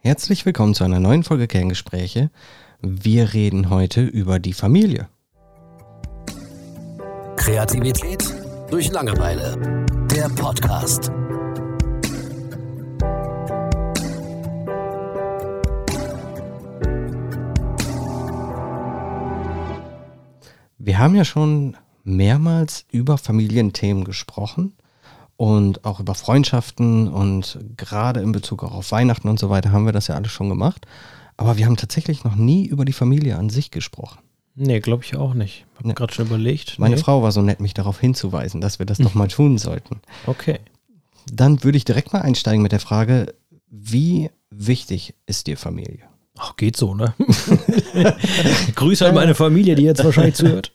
Herzlich willkommen zu einer neuen Folge Kerngespräche. Wir reden heute über die Familie. Kreativität durch Langeweile. Der Podcast. Wir haben ja schon mehrmals über Familienthemen gesprochen und auch über Freundschaften und gerade in Bezug auch auf Weihnachten und so weiter haben wir das ja alles schon gemacht. Aber wir haben tatsächlich noch nie über die Familie an sich gesprochen. Nee, glaube ich auch nicht. Ich habe Nee. gerade schon überlegt. Meine nee. Frau war so nett, mich darauf hinzuweisen, dass wir das doch mal tun sollten. Okay. Dann würde ich direkt mal einsteigen mit der Frage, wie wichtig ist dir Familie? Ach, geht so, ne? Grüße an meine Familie, die jetzt wahrscheinlich zuhört.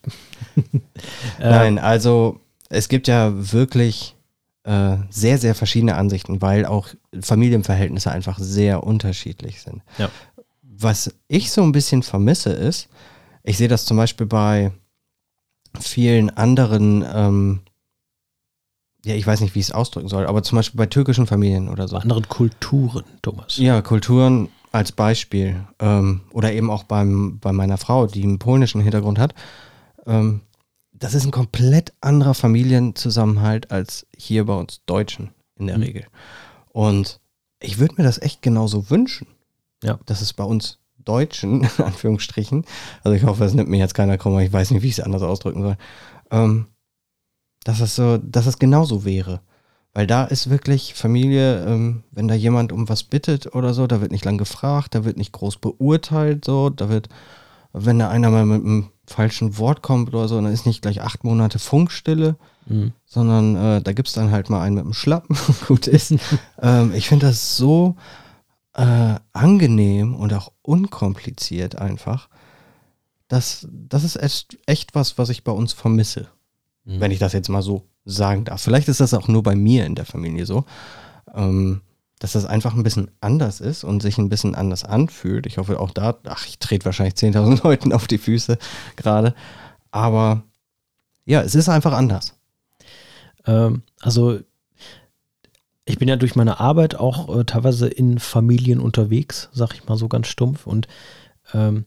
Nein, also es gibt ja wirklich äh, sehr, sehr verschiedene Ansichten, weil auch Familienverhältnisse einfach sehr unterschiedlich sind. Ja. Was ich so ein bisschen vermisse ist, ich sehe das zum Beispiel bei vielen anderen, ähm, ja, ich weiß nicht, wie ich es ausdrücken soll, aber zum Beispiel bei türkischen Familien oder so. Bei anderen Kulturen, Thomas. Ja, Kulturen als Beispiel. Ähm, oder eben auch beim, bei meiner Frau, die einen polnischen Hintergrund hat. Ähm, das ist ein komplett anderer Familienzusammenhalt als hier bei uns Deutschen in der Mhm. Regel. Und ich würde mir das echt genauso wünschen. Ja. Dass es bei uns Deutschen, in Anführungsstrichen, also ich hoffe, es nimmt mir jetzt keiner krumm, ich weiß nicht, wie ich es anders ausdrücken soll, ähm, dass es so, dass es genauso wäre. Weil da ist wirklich Familie, ähm, wenn da jemand um was bittet oder so, da wird nicht lang gefragt, da wird nicht groß beurteilt, so, da wird, wenn da einer mal mit einem falschen Wort kommt oder so, dann ist nicht gleich acht Monate Funkstille, Mhm. sondern äh, da gibt es dann halt mal einen mit dem Schlappen, gut ist. ähm, ich finde das so äh, angenehm und auch unkompliziert einfach. Das, das ist echt, echt was, was ich bei uns vermisse Mhm. wenn ich das jetzt mal so sagen darf. Vielleicht ist das auch nur bei mir in der Familie so, ähm, dass das einfach ein bisschen anders ist und sich ein bisschen anders anfühlt. Ich hoffe auch da, ach, ich trete wahrscheinlich 10.000 Leuten auf die Füße gerade, aber ja, es ist einfach anders. Ähm, also, ich bin ja durch meine Arbeit auch äh, teilweise in Familien unterwegs, sag ich mal so ganz stumpf. Und ähm,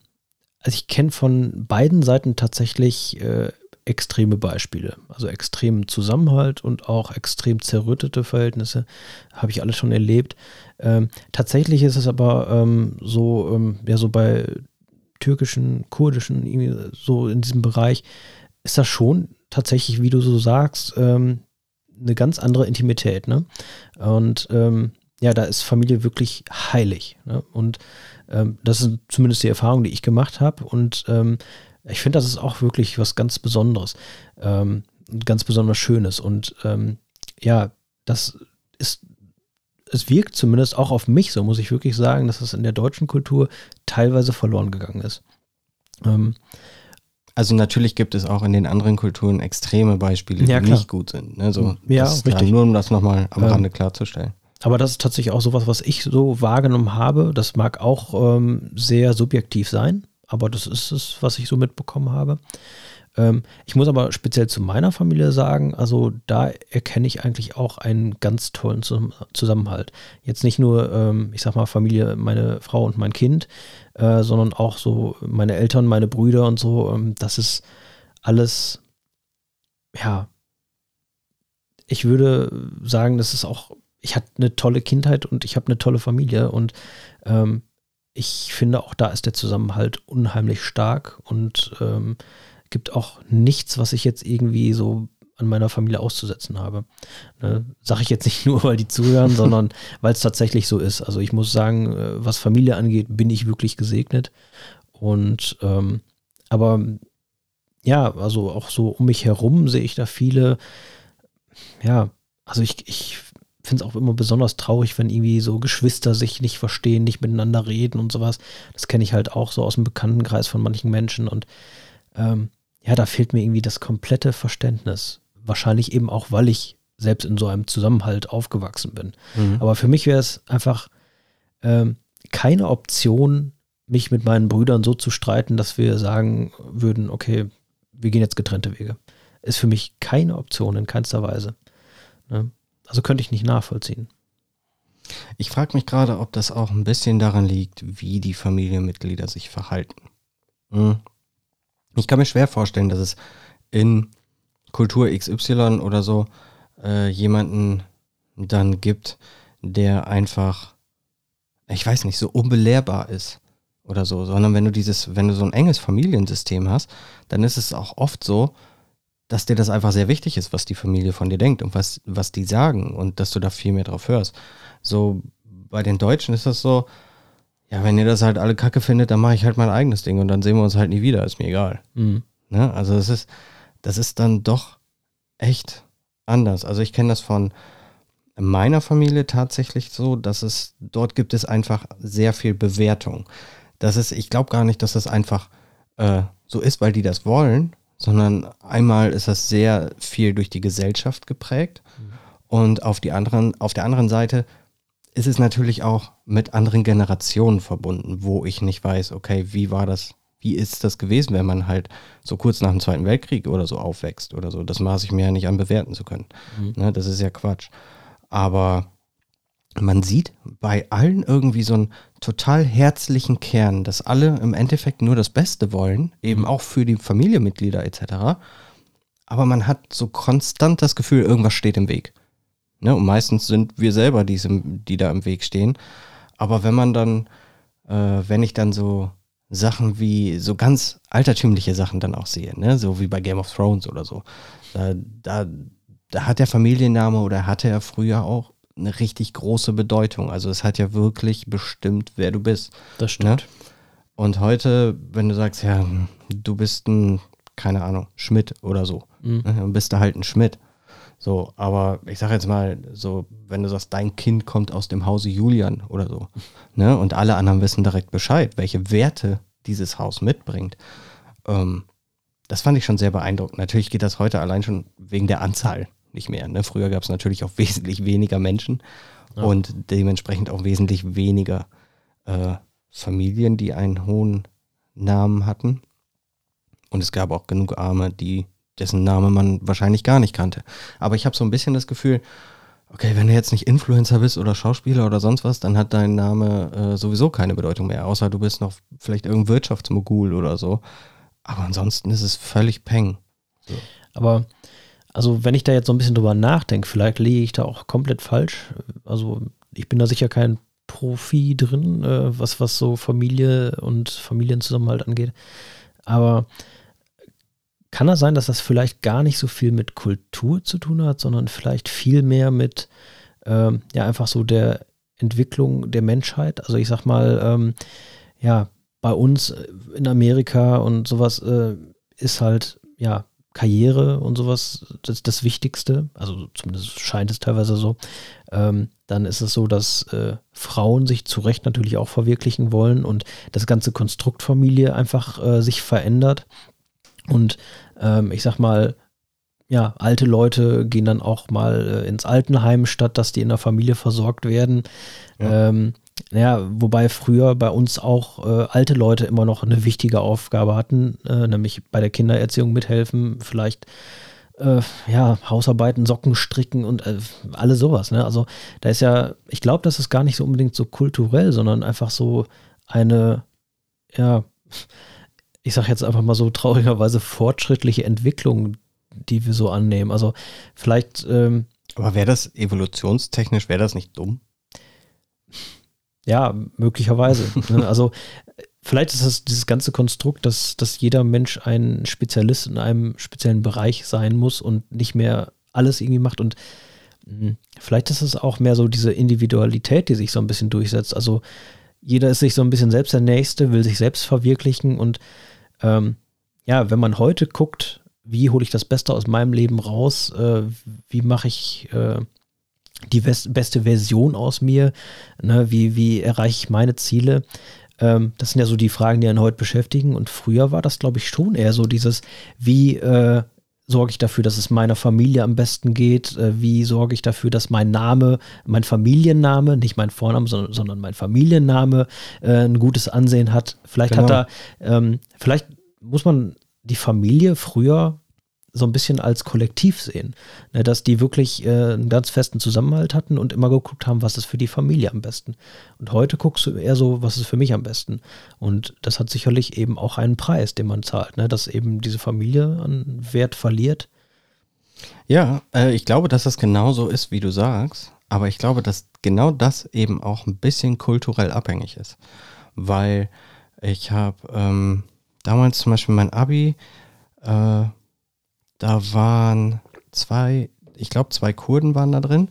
also ich kenne von beiden Seiten tatsächlich äh, extreme Beispiele. Also extremen Zusammenhalt und auch extrem zerrüttete Verhältnisse habe ich alles schon erlebt. Ähm, tatsächlich ist es aber ähm, so, ähm, ja, so bei türkischen, kurdischen, so in diesem Bereich, ist das schon tatsächlich, wie du so sagst, ähm, eine ganz andere Intimität. Ne? Und ähm, ja, da ist Familie wirklich heilig. Ne? Und ähm, das ist zumindest die Erfahrung, die ich gemacht habe. Und ich finde, das ist auch wirklich was ganz Besonderes, ähm, ganz besonders Schönes. Und ähm, ja, das ist, es wirkt zumindest auch auf mich so, muss ich wirklich sagen, dass es in der deutschen Kultur teilweise verloren gegangen ist. Ähm, Also natürlich gibt es auch in den anderen Kulturen extreme Beispiele, Ja, die nicht gut sind. Ne? So, Ja, das ist richtig. Nur um das nochmal am Ähm, Rande klarzustellen. Aber das ist tatsächlich auch sowas, was ich so wahrgenommen habe. Das mag auch ähm, sehr subjektiv sein, aber das ist es, was ich so mitbekommen habe. Ähm, ich muss aber speziell zu meiner Familie sagen, also da erkenne ich eigentlich auch einen ganz tollen Zusammenhalt. Jetzt nicht nur, ähm, ich sag mal, Familie, meine Frau und mein Kind, äh, sondern auch so meine Eltern, meine Brüder und so. Ähm, das ist alles, ja, ich würde sagen, das ist auch ich hatte eine tolle Kindheit und ich habe eine tolle Familie und ähm, ich finde auch da ist der Zusammenhalt unheimlich stark und ähm, gibt auch nichts, was ich jetzt irgendwie so an meiner Familie auszusetzen habe. Ne? Sage ich jetzt nicht nur, weil die zuhören, sondern weil es tatsächlich so ist. Also ich muss sagen, äh, was Familie angeht, bin ich wirklich gesegnet. Und ähm, aber ja, also auch so um mich herum sehe ich da viele, ja, also ich, ich finde es auch immer besonders traurig, wenn irgendwie so Geschwister sich nicht verstehen, nicht miteinander reden und sowas. Das kenne ich halt auch so aus dem Bekanntenkreis von manchen Menschen und ähm, ja, da fehlt mir irgendwie das komplette Verständnis. Wahrscheinlich eben auch, weil ich selbst in so einem Zusammenhalt aufgewachsen bin. Mhm. Aber für mich wäre es einfach ähm, keine Option, mich mit meinen Brüdern so zu streiten, dass wir sagen würden, okay, wir gehen jetzt getrennte Wege. Ist für mich keine Option in keinster Weise. Ne? Also könnte ich nicht nachvollziehen. Ich frage mich gerade, ob das auch ein bisschen daran liegt, wie die Familienmitglieder sich verhalten. Hm. Ich kann mir schwer vorstellen, dass es in Kultur XY oder so äh, jemanden dann gibt, der einfach, ich weiß nicht, so unbelehrbar ist oder so, sondern wenn du dieses, wenn du so ein enges Familiensystem hast, dann ist es auch oft so, dass dir das einfach sehr wichtig ist, was die Familie von dir denkt und was, was die sagen und dass du da viel mehr drauf hörst. So bei den Deutschen ist das so, ja, wenn ihr das halt alle kacke findet, dann mache ich halt mein eigenes Ding und dann sehen wir uns halt nie wieder, ist mir egal. Mhm. Ne? Also das ist, das ist dann doch echt anders. Also ich kenne das von meiner Familie tatsächlich so, dass es, dort gibt es einfach sehr viel Bewertung. Das ist, ich glaube gar nicht, dass das einfach äh, so ist, weil die das wollen, sondern einmal ist das sehr viel durch die Gesellschaft geprägt mhm. und auf, die anderen, auf der anderen Seite ist es natürlich auch mit anderen Generationen verbunden, wo ich nicht weiß, okay, wie war das, wie ist das gewesen, wenn man halt so kurz nach dem Zweiten Weltkrieg oder so aufwächst oder so. Das maße ich mir ja nicht an, bewerten zu können. Mhm. Ne, das ist ja Quatsch. Aber man sieht bei allen irgendwie so einen total herzlichen Kern, dass alle im Endeffekt nur das Beste wollen, eben mhm. auch für die Familienmitglieder etc. Aber man hat so konstant das Gefühl, irgendwas steht im Weg. Ne? Und meistens sind wir selber diese, die da im Weg stehen. Aber wenn man dann, äh, wenn ich dann so Sachen wie, so ganz altertümliche Sachen dann auch sehe, ne? so wie bei Game of Thrones oder so, da, da, da hat der Familienname oder hatte er früher auch eine richtig große Bedeutung. Also es hat ja wirklich bestimmt, wer du bist. Das ne? stimmt. Ne? Und heute, wenn du sagst, ja, du bist ein, keine Ahnung, Schmidt oder so, mhm. ne? dann bist du halt ein Schmidt. So, aber ich sag jetzt mal, so, wenn du sagst, dein Kind kommt aus dem Hause Julian oder so, ne, und alle anderen wissen direkt Bescheid, welche Werte dieses Haus mitbringt. Ähm, das fand ich schon sehr beeindruckend. Natürlich geht das heute allein schon wegen der Anzahl nicht mehr. Ne? Früher gab es natürlich auch wesentlich weniger Menschen ja. und dementsprechend auch wesentlich weniger äh, Familien, die einen hohen Namen hatten. Und es gab auch genug Arme, die dessen Name man wahrscheinlich gar nicht kannte. Aber ich habe so ein bisschen das Gefühl, okay, wenn du jetzt nicht Influencer bist oder Schauspieler oder sonst was, dann hat dein Name äh, sowieso keine Bedeutung mehr, außer du bist noch vielleicht irgendein Wirtschaftsmogul oder so. Aber ansonsten ist es völlig peng. So. Aber also wenn ich da jetzt so ein bisschen drüber nachdenke, vielleicht liege ich da auch komplett falsch. Also ich bin da sicher kein Profi drin, äh, was, was so Familie und Familienzusammenhalt angeht. Aber kann das sein, dass das vielleicht gar nicht so viel mit Kultur zu tun hat, sondern vielleicht viel mehr mit ähm, ja einfach so der Entwicklung der Menschheit? Also ich sag mal, ähm, ja, bei uns in Amerika und sowas äh, ist halt ja Karriere und sowas das, das Wichtigste. Also zumindest scheint es teilweise so. Ähm, dann ist es so, dass äh, Frauen sich zu Recht natürlich auch verwirklichen wollen und das ganze Konstrukt Familie einfach äh, sich verändert. Und ähm, ich sag mal, ja, alte Leute gehen dann auch mal äh, ins Altenheim, statt dass die in der Familie versorgt werden. Ja. Ähm, ja, wobei früher bei uns auch äh, alte Leute immer noch eine wichtige Aufgabe hatten, äh, nämlich bei der Kindererziehung mithelfen, vielleicht äh, ja, Hausarbeiten, Socken stricken und äh, alles sowas. Ne? Also da ist ja, ich glaube, das ist gar nicht so unbedingt so kulturell, sondern einfach so eine, ja, ich sage jetzt einfach mal so traurigerweise fortschrittliche Entwicklung, die wir so annehmen. Also vielleicht. Ähm, Aber wäre das evolutionstechnisch, wäre das nicht dumm? Ja, möglicherweise. Ne? also vielleicht ist das dieses ganze Konstrukt, dass, dass jeder Mensch ein Spezialist in einem speziellen Bereich sein muss und nicht mehr alles irgendwie macht. Und mh, hm, vielleicht ist es auch mehr so diese Individualität, die sich so ein bisschen durchsetzt. Also jeder ist sich so ein bisschen selbst der Nächste, will sich selbst verwirklichen und ähm, ja, wenn man heute guckt, wie hole ich das Beste aus meinem Leben raus, äh, wie mache ich äh, die beste Version aus mir, ne, wie, wie erreiche ich meine Ziele, ähm, das sind ja so die Fragen, die einen heute beschäftigen. Und früher war das, glaube ich, schon eher so dieses, wie äh, sorge ich dafür, dass es meiner Familie am besten geht? Äh, wie sorge ich dafür, dass mein Name, mein Familienname, nicht mein Vorname, sondern, sondern mein Familienname äh, ein gutes Ansehen hat? Vielleicht genau. hat er, ähm, vielleicht muss man die Familie früher so ein bisschen als Kollektiv sehen. Ne, dass die wirklich äh, einen ganz festen Zusammenhalt hatten und immer geguckt haben, was ist für die Familie am besten. Und heute guckst du eher so, was ist für mich am besten. Und das hat sicherlich eben auch einen Preis, den man zahlt, ne? dass eben diese Familie an Wert verliert. Ja, äh, ich glaube, dass das genauso ist, wie du sagst. Aber ich glaube, dass genau das eben auch ein bisschen kulturell abhängig ist. Weil ich habe ähm, damals zum Beispiel mein Abi, äh, da waren zwei, ich glaube zwei Kurden waren da drin.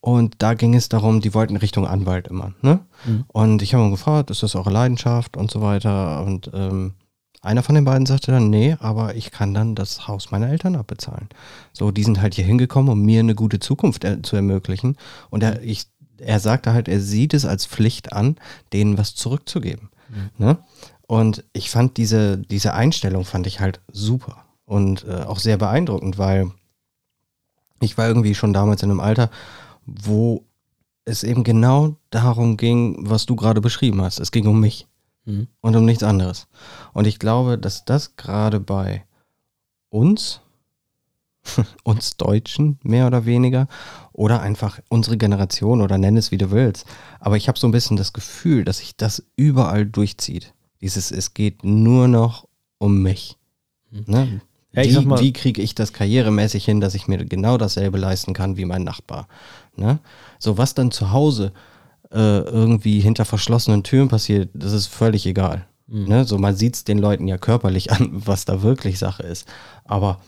Und da ging es darum, die wollten Richtung Anwalt immer. Ne? Mhm. Und ich habe ihn gefragt, ist das eure Leidenschaft und so weiter. Und ähm, einer von den beiden sagte dann, nee, aber ich kann dann das Haus meiner Eltern abbezahlen. So, die sind halt hier hingekommen, um mir eine gute Zukunft er zu ermöglichen. Und er, ich, er sagte halt, er sieht es als Pflicht an, denen was zurückzugeben. Mhm. Ne? Und ich fand diese, diese Einstellung fand ich halt super und äh, auch sehr beeindruckend, weil ich war irgendwie schon damals in einem Alter, wo es eben genau darum ging, was du gerade beschrieben hast. Es ging um mich mhm. und um nichts anderes. Und ich glaube, dass das gerade bei uns, uns Deutschen mehr oder weniger, oder einfach unsere Generation oder nenn es wie du willst, aber ich habe so ein bisschen das Gefühl, dass sich das überall durchzieht. Dieses, es geht nur noch um mich. Mhm. Ne? Ja, wie, wie kriege ich das karrieremäßig hin, dass ich mir genau dasselbe leisten kann wie mein Nachbar? Ne? So, was dann zu Hause äh, irgendwie hinter verschlossenen Türen passiert, das ist völlig egal. Mhm. Ne? So, man sieht es den Leuten ja körperlich an, was da wirklich Sache ist. Aber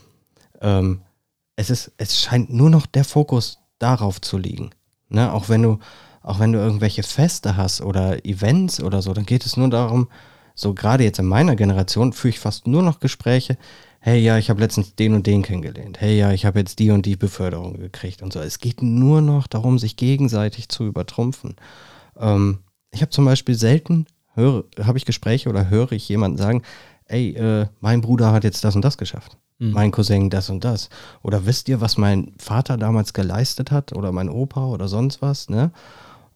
ähm, es ist, es scheint nur noch der Fokus darauf zu liegen. Ne? Auch wenn du, auch wenn du irgendwelche Feste hast oder Events oder so, dann geht es nur darum, so gerade jetzt in meiner Generation führe ich fast nur noch Gespräche, hey ja, ich habe letztens den und den kennengelernt, hey ja, ich habe jetzt die und die Beförderung gekriegt und so. Es geht nur noch darum, sich gegenseitig zu übertrumpfen. Ähm, ich habe zum Beispiel selten, habe ich Gespräche oder höre ich jemanden sagen, ey, äh, mein Bruder hat jetzt das und das geschafft. Mhm. Mein Cousin das und das. Oder wisst ihr, was mein Vater damals geleistet hat? Oder mein Opa oder sonst was, ne?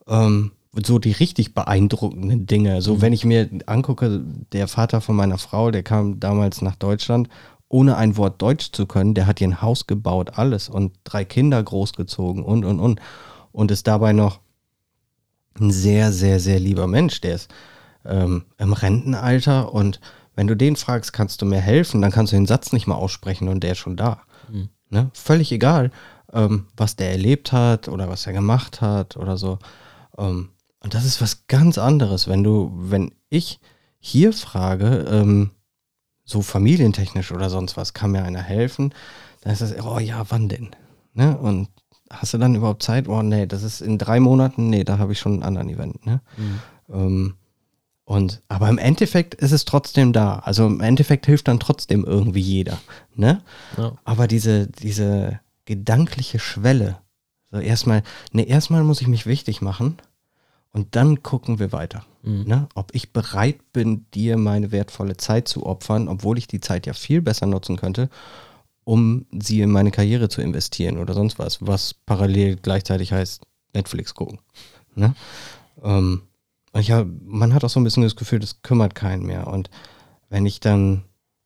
Ähm, so die richtig beeindruckenden Dinge. So, mhm. wenn ich mir angucke, der Vater von meiner Frau, der kam damals nach Deutschland, ohne ein Wort Deutsch zu können, der hat ihr ein Haus gebaut, alles und drei Kinder großgezogen und und und. Und ist dabei noch ein sehr, sehr, sehr lieber Mensch. Der ist ähm, im Rentenalter und wenn du den fragst, kannst du mir helfen, dann kannst du den Satz nicht mal aussprechen und der ist schon da. Mhm. Ne? Völlig egal, ähm, was der erlebt hat oder was er gemacht hat oder so. Ähm, und das ist was ganz anderes, wenn du, wenn ich hier frage, ähm, so familientechnisch oder sonst was, kann mir einer helfen, dann ist das, oh ja, wann denn? Ne? Und hast du dann überhaupt Zeit? Oh nee, das ist in drei Monaten, nee, da habe ich schon einen anderen Event. Ne? Mhm. Ähm, und, aber im Endeffekt ist es trotzdem da. Also im Endeffekt hilft dann trotzdem irgendwie jeder. Ne? Ja. Aber diese, diese gedankliche Schwelle, so erstmal, ne, erstmal muss ich mich wichtig machen und dann gucken wir weiter. Mhm. Ne? Ob ich bereit bin, dir meine wertvolle Zeit zu opfern, obwohl ich die Zeit ja viel besser nutzen könnte, um sie in meine Karriere zu investieren oder sonst was, was parallel gleichzeitig heißt Netflix gucken. Ne? Ähm, und ich hab, man hat auch so ein bisschen das Gefühl, das kümmert keinen mehr. Und wenn ich dann,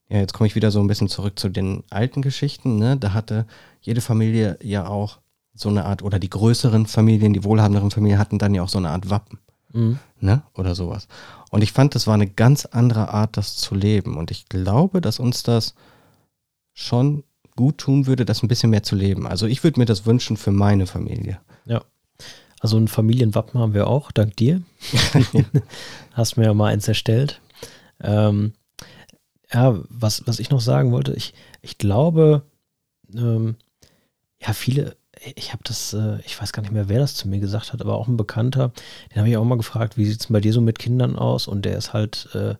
ja, jetzt komme ich wieder so ein bisschen zurück zu den alten Geschichten, ne? Da hatte jede Familie ja auch so eine Art, oder die größeren Familien, die wohlhabenderen Familien hatten dann ja auch so eine Art Wappen. Mhm. Ne? Oder sowas. Und ich fand, das war eine ganz andere Art, das zu leben. Und ich glaube, dass uns das schon gut tun würde, das ein bisschen mehr zu leben. Also ich würde mir das wünschen für meine Familie. Ja. Also ein Familienwappen haben wir auch, dank dir. Hast mir ja mal eins erstellt. Ähm, ja, was, was ich noch sagen wollte, ich, ich glaube, ähm, ja, viele, ich habe das, äh, ich weiß gar nicht mehr, wer das zu mir gesagt hat, aber auch ein Bekannter, den habe ich auch mal gefragt, wie sieht es bei dir so mit Kindern aus? Und der ist halt, äh,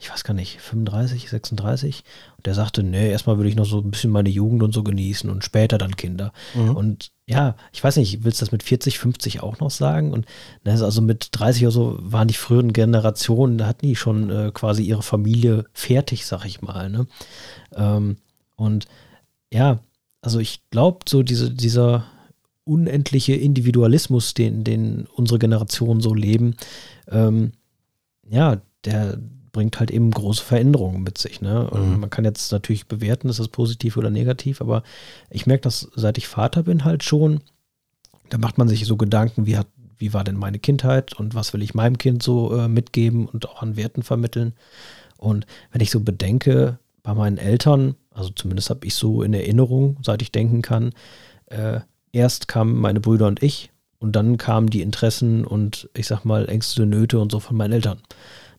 ich weiß gar nicht, 35, 36. Und der sagte, nee, erstmal würde ich noch so ein bisschen meine Jugend und so genießen und später dann Kinder. Mhm. Und ja, ich weiß nicht, willst du das mit 40, 50 auch noch sagen? Und ne, also mit 30 oder so waren die früheren Generationen, da hatten die schon äh, quasi ihre Familie fertig, sag ich mal. Ne? Ähm, und ja, also ich glaube, so diese, dieser unendliche Individualismus, den, den unsere Generation so leben, ähm, ja, der bringt halt eben große Veränderungen mit sich. Ne? Und Mhm. man kann jetzt natürlich bewerten, ist das positiv oder negativ, aber ich merke das, seit ich Vater bin, halt schon. Da macht man sich so Gedanken, wie hat, wie war denn meine Kindheit und was will ich meinem Kind so äh, mitgeben und auch an Werten vermitteln. Und wenn ich so bedenke, bei meinen Eltern, also zumindest habe ich so in Erinnerung, seit ich denken kann, äh, erst kamen meine Brüder und ich und dann kamen die Interessen und ich sag mal Ängste, Nöte und so von meinen Eltern.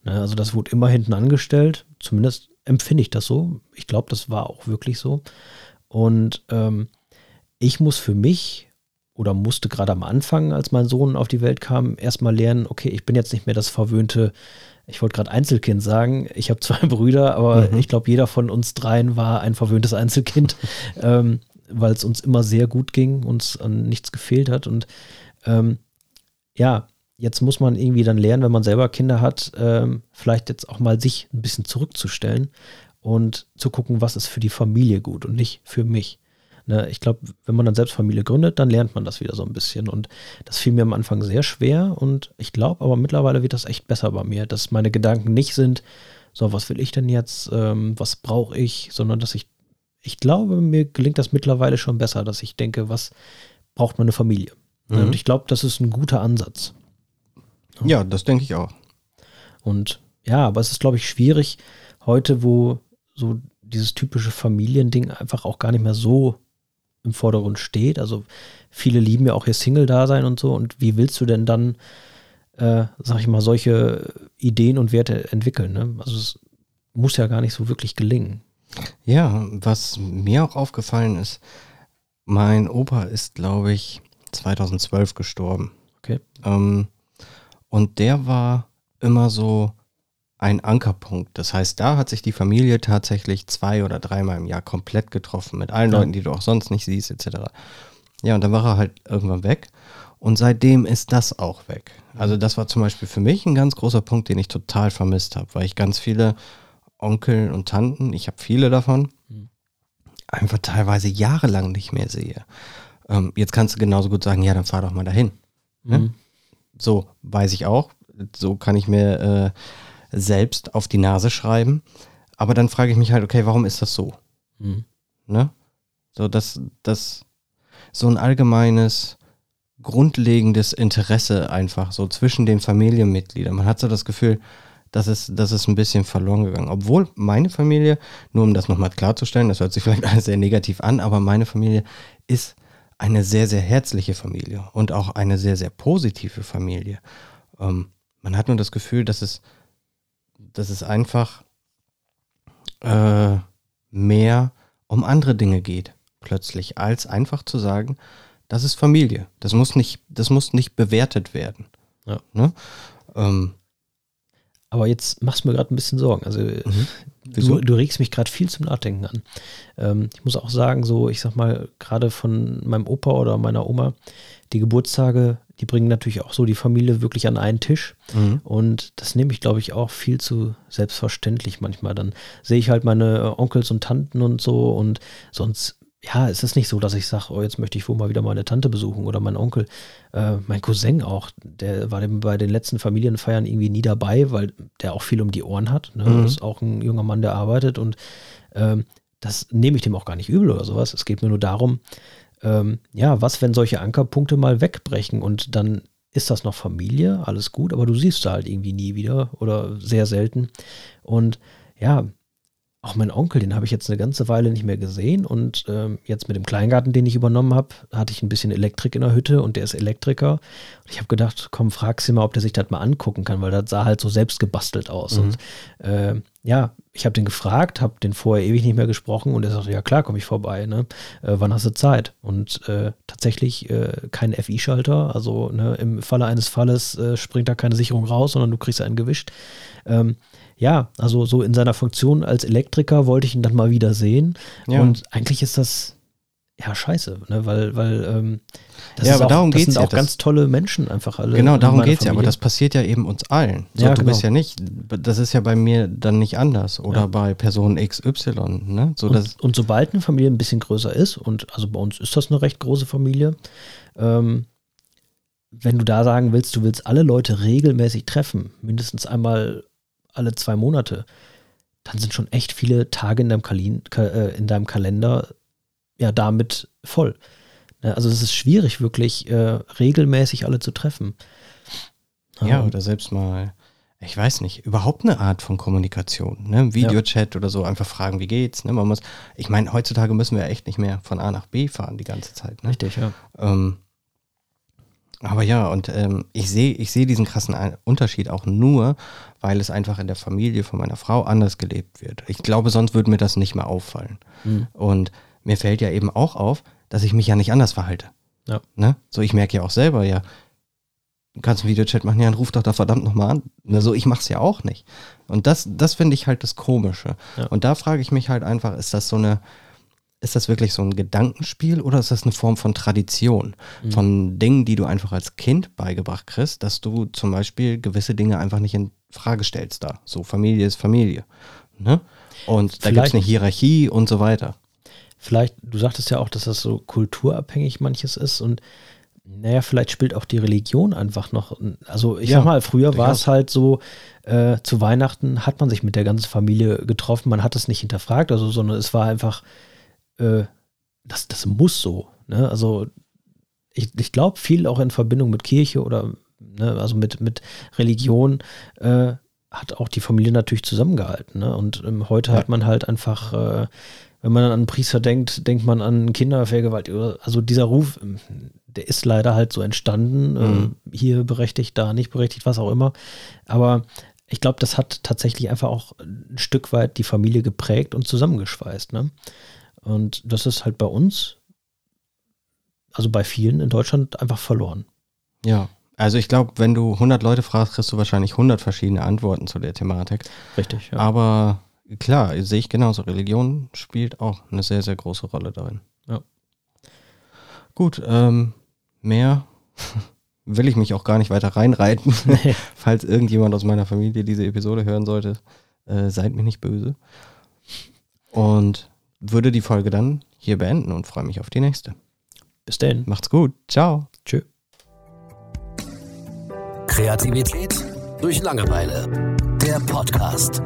Ne, also das wurde immer hinten angestellt, zumindest empfinde ich das so. Ich glaube, das war auch wirklich so. Und ähm, ich muss für mich oder musste gerade am Anfang, als mein Sohn auf die Welt kam, erstmal lernen, okay, ich bin jetzt nicht mehr das verwöhnte, ich wollte gerade Einzelkind sagen, ich habe zwei Brüder, aber Mhm. ich glaube, jeder von uns dreien war ein verwöhntes Einzelkind, ähm, weil es uns immer sehr gut ging, uns an nichts gefehlt hat. Und ähm, ja, jetzt muss man irgendwie dann lernen, wenn man selber Kinder hat, ähm, vielleicht jetzt auch mal sich ein bisschen zurückzustellen und zu gucken, was ist für die Familie gut und nicht für mich. Ne, ich glaube, wenn man dann selbst Familie gründet, dann lernt man das wieder so ein bisschen. Und das fiel mir am Anfang sehr schwer. Und ich glaube aber mittlerweile wird das echt besser bei mir, dass meine Gedanken nicht sind, so, was will ich denn jetzt, ähm, was brauche ich, sondern dass ich, ich glaube, mir gelingt das mittlerweile schon besser, dass ich denke, was braucht meine Familie. Ne, Mhm. Und ich glaube, das ist ein guter Ansatz. Ja, das denke ich auch. Und ja, aber es ist, glaube ich, schwierig heute, wo so dieses typische Familiending einfach auch gar nicht mehr so im Vordergrund steht. Also viele lieben ja auch ihr Single-Dasein und so. Und wie willst du denn dann, äh, sag ich mal, solche Ideen und Werte entwickeln? Ne? Also es muss ja gar nicht so wirklich gelingen. Ja, was mir auch aufgefallen ist, mein Opa ist, glaube ich, 2012 gestorben. Okay. Ähm, und der war immer so ein Ankerpunkt. Das heißt, da hat sich die Familie tatsächlich zwei oder dreimal im Jahr komplett getroffen, mit allen Ja. Leuten, die du auch sonst nicht siehst, etc. Ja, und dann war er halt irgendwann weg. Und seitdem ist das auch weg. Also das war zum Beispiel für mich ein ganz großer Punkt, den ich total vermisst habe, weil ich ganz viele Onkel und Tanten, ich habe viele davon, Mhm. einfach teilweise jahrelang nicht mehr sehe. Ähm, jetzt kannst du genauso gut sagen, ja, dann fahr doch mal dahin. Ne? Mhm. So weiß ich auch. So kann ich mir äh, selbst auf die Nase schreiben. Aber dann frage ich mich halt, okay, warum ist das so? Mhm. Ne? So, dass das so ein allgemeines, grundlegendes Interesse einfach so zwischen den Familienmitgliedern. Man hat so das Gefühl, das ist, das ist ein bisschen verloren gegangen. Obwohl meine Familie, nur um das nochmal klarzustellen, das hört sich vielleicht alles sehr negativ an, aber meine Familie ist eine sehr, sehr herzliche Familie und auch eine sehr, sehr positive Familie. Ähm, man hat nur das Gefühl, dass es, dass es einfach äh, mehr um andere Dinge geht, plötzlich, als einfach zu sagen, das ist Familie. Das muss nicht, das muss nicht bewertet werden. Ja. Ne? Ähm, Aber jetzt machst du mir gerade ein bisschen Sorgen. Also Wieso? du, du regst mich gerade viel zum Nachdenken an. Ähm, ich muss auch sagen, so, ich sag mal, gerade von meinem Opa oder meiner Oma, die Geburtstage, die bringen natürlich auch so die Familie wirklich an einen Tisch. mhm. Und das nehme ich, glaube ich, auch viel zu selbstverständlich manchmal. Dann sehe ich halt meine Onkels und Tanten und so und sonst, ja, es ist nicht so, dass ich sage, oh, jetzt möchte ich wohl mal wieder meine Tante besuchen oder meinen Onkel. Äh, mein Cousin auch, der war bei den letzten Familienfeiern irgendwie nie dabei, weil der auch viel um die Ohren hat. Ne? Mhm. Das ist auch ein junger Mann, der arbeitet und ähm, das nehme ich dem auch gar nicht übel oder sowas. Es geht mir nur darum, ähm, ja, was, wenn solche Ankerpunkte mal wegbrechen und dann ist das noch Familie, alles gut, aber du siehst da halt irgendwie nie wieder oder sehr selten. Und ja, auch mein Onkel, den habe ich jetzt eine ganze Weile nicht mehr gesehen und ähm, jetzt mit dem Kleingarten, den ich übernommen habe, hatte ich ein bisschen Elektrik in der Hütte und der ist Elektriker. Und ich habe gedacht, komm, frag sie mal, ob der sich das mal angucken kann, weil das sah halt so selbst gebastelt aus. Mhm. Und äh, ja, ich habe den gefragt, habe den vorher ewig nicht mehr gesprochen und er sagte, ja klar, komme ich vorbei. Ne? Äh, wann hast du Zeit? Und äh, tatsächlich äh, kein FI-Schalter, also ne, im Falle eines Falles äh, springt da keine Sicherung raus, sondern du kriegst einen gewischt. Ähm, ja, also so in seiner Funktion als Elektriker wollte ich ihn dann mal wieder sehen. Ja. Und eigentlich ist das ja scheiße, ne? weil, weil ähm, das, Ja, aber auch, darum das sind ja, auch ganz tolle Menschen einfach alle. Genau, darum geht es ja, aber das passiert ja eben uns allen. So, Ja, du genau. bist ja nicht, das ist ja bei mir dann nicht anders oder Ja. bei Person XY, ne? So, Und, und sobald eine Familie ein bisschen größer ist, und also bei uns ist das eine recht große Familie, ähm, wenn du da sagen willst, du willst alle Leute regelmäßig treffen, mindestens einmal alle zwei Monate, dann sind schon echt viele Tage in deinem, Kalin, äh, in deinem Kalender ja damit voll. Ne, also es ist schwierig, wirklich äh, regelmäßig alle zu treffen. Ja, oder selbst mal, ich weiß nicht, überhaupt eine Art von Kommunikation, ne? Videochat ja. oder so, einfach fragen, wie geht's. Ne? Man muss, ich meine, heutzutage müssen wir echt nicht mehr von A nach B fahren die ganze Zeit. Ne? Richtig, ja. Ähm, aber ja, und ähm, ich sehe ich seh diesen krassen Unterschied auch nur, weil es einfach in der Familie von meiner Frau anders gelebt wird. Ich glaube, sonst würde mir das nicht mehr auffallen. Mhm. Und mir fällt ja eben auch auf, dass ich mich ja nicht anders verhalte. Ja. Ne? So, ich merke ja auch selber, ja, du kannst einen Videochat machen, ja, dann ruf doch da verdammt nochmal an. Also ich mach's ja auch nicht. Und das, das finde ich halt das Komische. Ja. Und da frage ich mich halt einfach, ist das so eine, ist das wirklich so ein Gedankenspiel oder ist das eine Form von Tradition? Mhm. Von Dingen, die du einfach als Kind beigebracht kriegst, dass du zum Beispiel gewisse Dinge einfach nicht in Frage stellst da. So, Familie ist Familie. Ne? Und da gibt es eine Hierarchie und so weiter. Vielleicht, du sagtest ja auch, dass das so kulturabhängig manches ist und naja, vielleicht spielt auch die Religion einfach noch. Also ich ja, sag mal, früher war es halt so, äh, zu Weihnachten hat man sich mit der ganzen Familie getroffen, man hat es nicht hinterfragt, also, sondern es war einfach, äh, das, das muss so. Ne? Also ich, ich glaube, viel auch in Verbindung mit Kirche oder ne, also mit, mit Religion äh, hat auch die Familie natürlich zusammengehalten. Ne? Und ähm, heute ja. hat man halt einfach äh, wenn man an einen Priester denkt, denkt man an Kindervergewaltigung. Also dieser Ruf, ähm, der ist leider halt so entstanden. Mhm. Äh, hier berechtigt, da nicht berechtigt, was auch immer. Aber ich glaube, das hat tatsächlich einfach auch ein Stück weit die Familie geprägt und zusammengeschweißt. Ne? Und das ist halt bei uns, also bei vielen in Deutschland, einfach verloren. Ja, also ich glaube, wenn du 100 Leute fragst, kriegst du wahrscheinlich 100 verschiedene Antworten zu der Thematik. Richtig, ja. Aber klar, sehe ich genauso. Religion spielt auch eine sehr, sehr große Rolle darin. Ja. Gut, ähm, mehr will ich mich auch gar nicht weiter reinreiten. Falls irgendjemand aus meiner Familie diese Episode hören sollte, äh, seid mir nicht böse. Und würde die Folge dann hier beenden und freue mich auf die nächste. Bis denn. Macht's gut. Ciao. Tschö. Kreativität durch Langeweile. Der Podcast.